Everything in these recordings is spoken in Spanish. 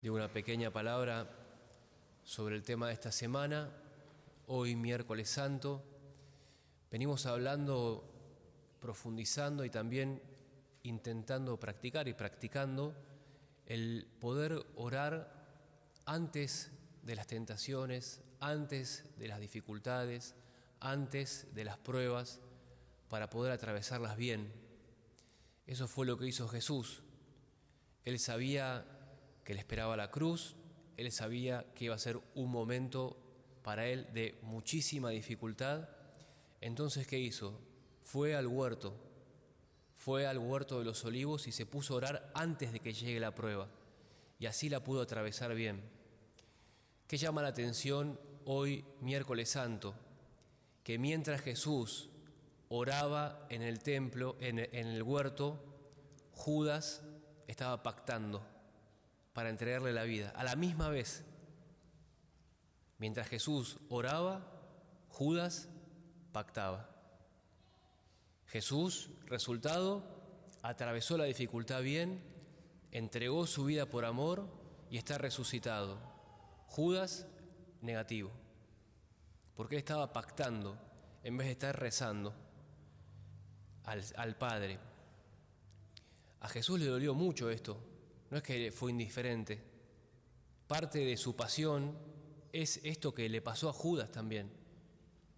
de una pequeña palabra sobre el tema de esta semana, hoy miércoles santo. Venimos hablando, profundizando y también intentando practicar y practicando el poder orar antes de las tentaciones, antes de las dificultades, antes de las pruebas, para poder atravesarlas bien. Eso fue lo que hizo Jesús. Él sabía que le esperaba la cruz, él sabía que iba a ser un momento para él de muchísima dificultad. Entonces, ¿qué hizo? Fue al huerto, fue al huerto de los olivos y se puso a orar antes de que llegue la prueba. Y así la pudo atravesar bien. ¿Qué llama la atención hoy, miércoles santo? Que mientras Jesús oraba en el templo, en, el huerto, Judas estaba pactando para entregarle la vida. A la misma vez, mientras Jesús oraba, Judas pactaba. Jesús, resultado, atravesó la dificultad bien, entregó su vida por amor y está resucitado. Judas, negativo, porque estaba pactando en vez de estar rezando al, al Padre. A Jesús le dolió mucho esto, no es que fue indiferente. Parte de su pasión es esto que le pasó a Judas también.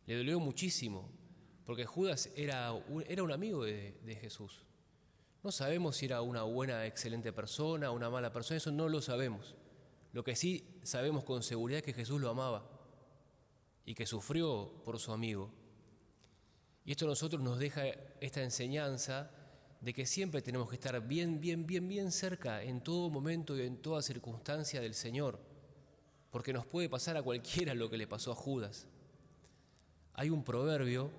Le dolió muchísimo, porque Judas era un, era un amigo de, Jesús. No sabemos si era una buena, excelente persona, una mala persona, eso no lo sabemos. Lo que sí sabemos con seguridad es que Jesús lo amaba y que sufrió por su amigo. Y esto a nosotros nos deja esta enseñanza de que siempre tenemos que estar bien, bien, bien, bien cerca en todo momento y en toda circunstancia del Señor, porque nos puede pasar a cualquiera lo que le pasó a Judas. Hay un proverbio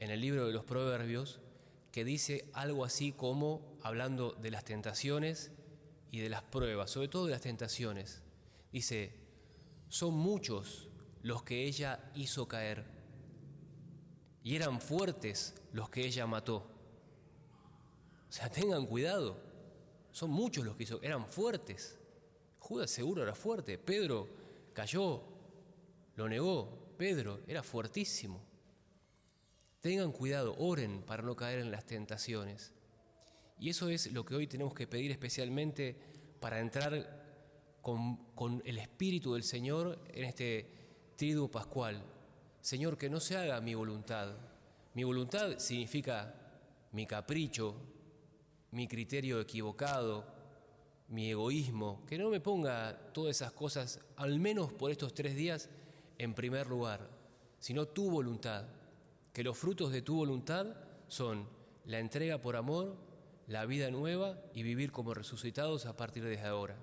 en el libro de los proverbios que dice algo así como, hablando de las tentaciones y de las pruebas, sobre todo de las tentaciones, dice, son muchos los que ella hizo caer y eran fuertes los que ella mató. O sea, tengan cuidado. Son muchos los que hizo, eran fuertes. Judas seguro era fuerte. Pedro cayó, lo negó. Pedro era fuertísimo. Tengan cuidado, oren para no caer en las tentaciones. Y eso es lo que hoy tenemos que pedir especialmente para entrar con, con el Espíritu del Señor en este triduo pascual. Señor, que no se haga mi voluntad. Mi voluntad significa mi capricho, mi criterio equivocado, mi egoísmo, que no me ponga todas esas cosas, al menos por estos tres días, en primer lugar, sino tu voluntad, que los frutos de tu voluntad son la entrega por amor, la vida nueva y vivir como resucitados a partir de ahora.